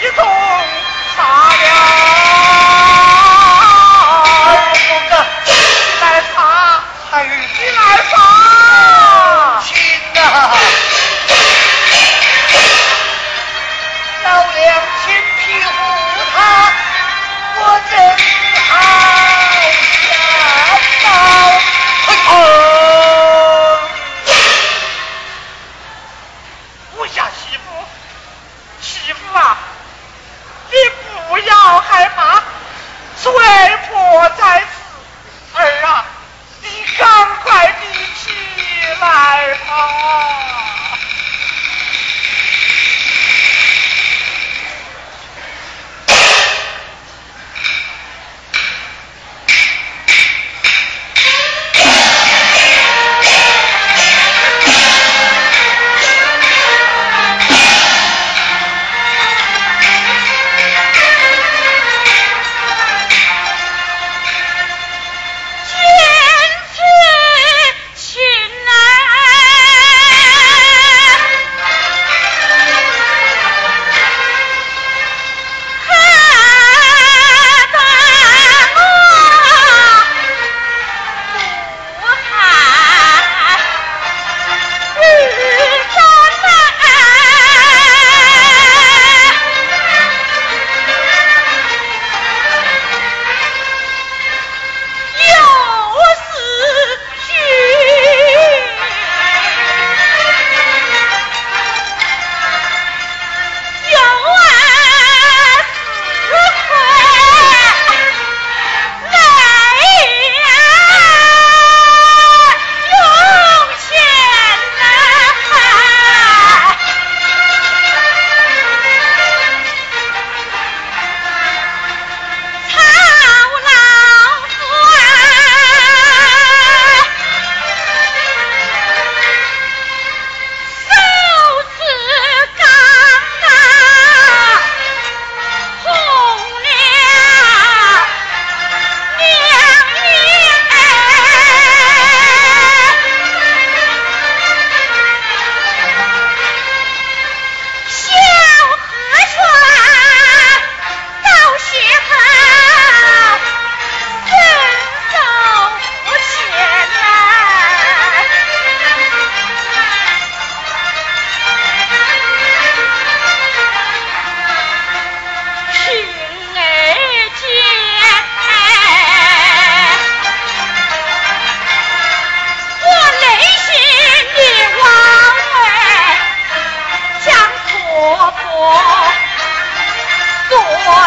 一通杀的罪婆在此儿啊你赶快的起来吧。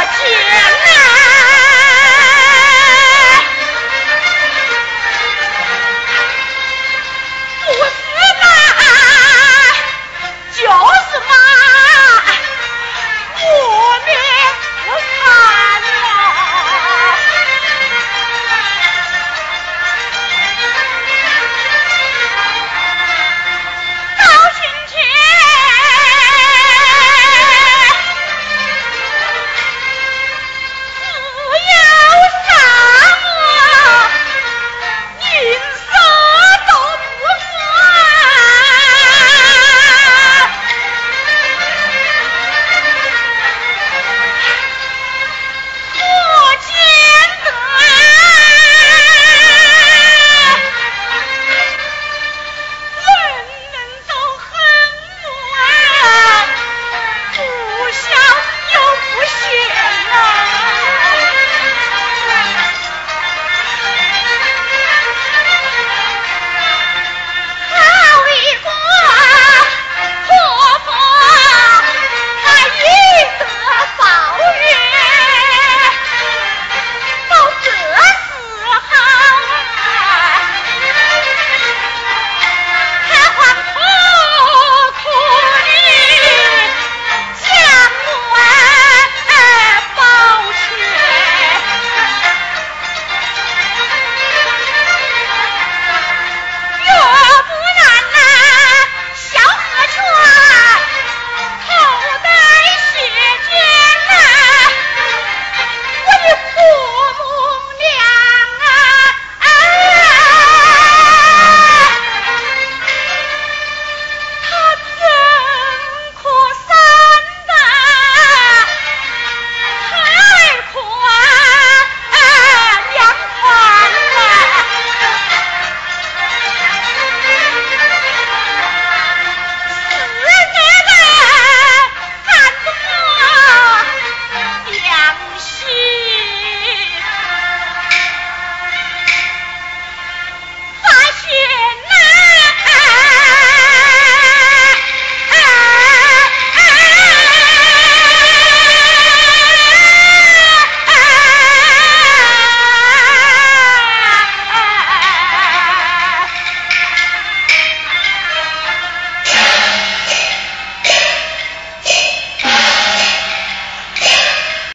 姐妹。